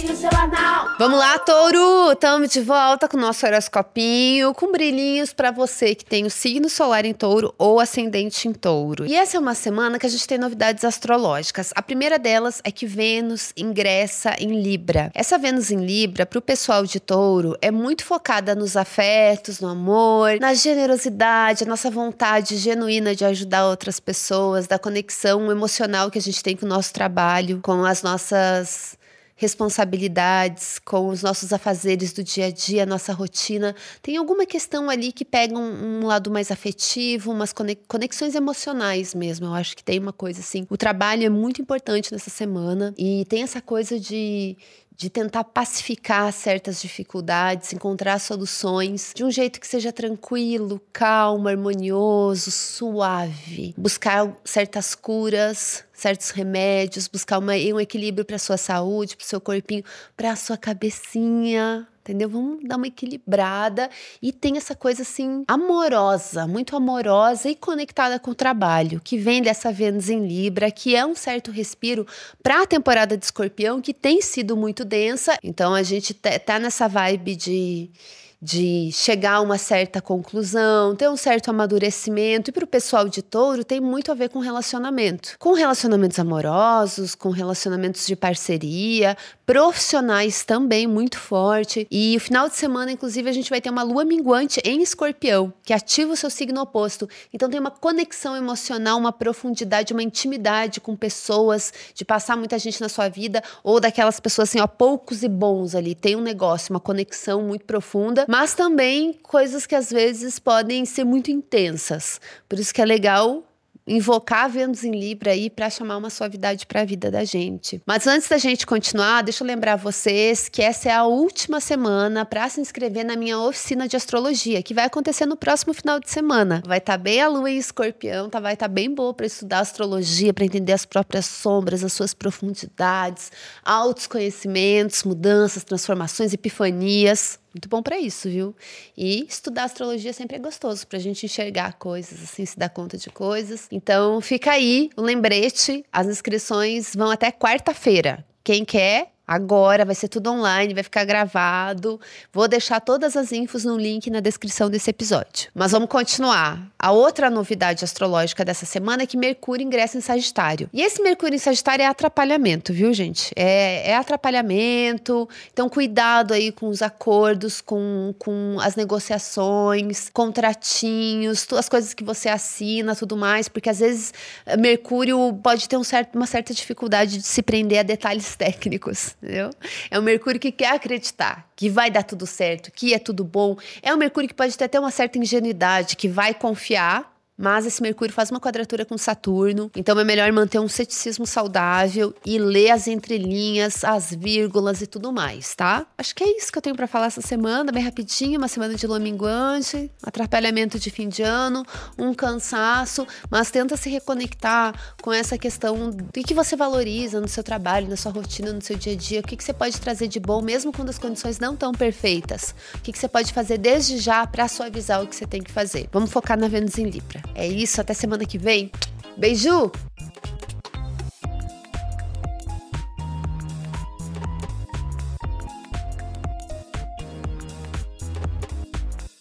seu anal. Vamos lá, touro! Estamos de volta com o nosso horoscopinho, com brilhinhos para você que tem o signo solar em touro ou ascendente em touro. E essa é uma semana que a gente tem novidades astrológicas. A primeira delas é que Vênus ingressa em Libra. Essa Vênus em Libra, para o pessoal de touro, é muito focada nos afetos, no amor, na generosidade, a nossa vontade genuína de ajudar outras pessoas, da conexão emocional que a gente tem com o nosso trabalho, com as nossas responsabilidades, com os nossos afazeres do dia a dia, nossa rotina. Tem alguma questão ali que pega um, um, lado mais afetivo, umas conexões emocionais mesmo. Eu acho que tem uma coisa assim. O trabalho é muito importante nessa semana e tem essa coisa de de tentar pacificar certas dificuldades, encontrar soluções de um jeito que seja tranquilo, calmo, harmonioso, suave. Buscar certas curas, certos remédios, buscar uma, um equilíbrio para sua saúde, para o seu corpinho, para a sua cabecinha, entendeu? Vamos dar uma equilibrada e tem essa coisa assim amorosa, muito amorosa e conectada com o trabalho, que vem dessa Vênus em Libra, que é um certo respiro para a temporada de Escorpião, que tem sido muito densa. Então a gente tá, nessa vibe de de chegar a uma certa conclusão, ter um certo amadurecimento. E para o pessoal de touro tem muito a ver com relacionamento. Com relacionamentos amorosos, com relacionamentos de parceria, profissionais também muito forte. E o final de semana, inclusive, a gente vai ter uma lua minguante em escorpião, que ativa o seu signo oposto. Então tem uma conexão emocional, uma profundidade, uma intimidade com pessoas, de passar muita gente na sua vida, ou daquelas pessoas assim, ó, poucos e bons ali. Tem um negócio, uma conexão muito profunda, mas também coisas que às vezes podem ser muito intensas. Por isso que é legal invocar Vênus em Libra aí para chamar uma suavidade para a vida da gente. Mas antes da gente continuar, deixa eu lembrar vocês que essa é a última semana para se inscrever na minha oficina de astrologia, que vai acontecer no próximo final de semana. Vai estar tá bem a lua em escorpião, tá? vai estar tá bem boa para estudar astrologia, para entender as próprias sombras, as suas profundidades, altos conhecimentos, mudanças, transformações, epifanias muito bom para isso, viu? E estudar astrologia sempre é gostoso para a gente enxergar coisas, assim, se dar conta de coisas. Então, fica aí o lembrete. As inscrições vão até quarta-feira. Quem quer, Agora vai ser tudo online, vai ficar gravado. Vou deixar todas as infos no link na descrição desse episódio. Mas vamos continuar. A outra novidade astrológica dessa semana é que Mercúrio ingressa em Sagitário. E esse Mercúrio em Sagitário é atrapalhamento, viu, gente? É, é atrapalhamento. Então, cuidado aí com os acordos, com, com as negociações, contratinhos, as coisas que você assina, tudo mais, porque às vezes Mercúrio pode ter um certo, uma certa dificuldade de se prender a detalhes técnicos entendeu? É o Mercúrio que quer acreditar que vai dar tudo certo, que é tudo bom. É o Mercúrio que pode ter até uma certa ingenuidade, que vai confiar mas esse Mercúrio faz uma quadratura com Saturno, então é melhor manter um ceticismo saudável e ler as entrelinhas, as vírgulas e tudo mais, tá? Acho que é isso que eu tenho para falar essa semana, bem rapidinho, uma semana de lua minguante, atrapalhamento de fim de ano, um cansaço, mas tenta se reconectar com essa questão do que você valoriza no seu trabalho, na sua rotina, no seu dia a dia, o que, que você pode trazer de bom, mesmo quando as condições não estão perfeitas, o que, que você pode fazer desde já para suavizar o que você tem que fazer. Vamos focar na Vênus em Libra. É isso, até semana que vem. Beijo!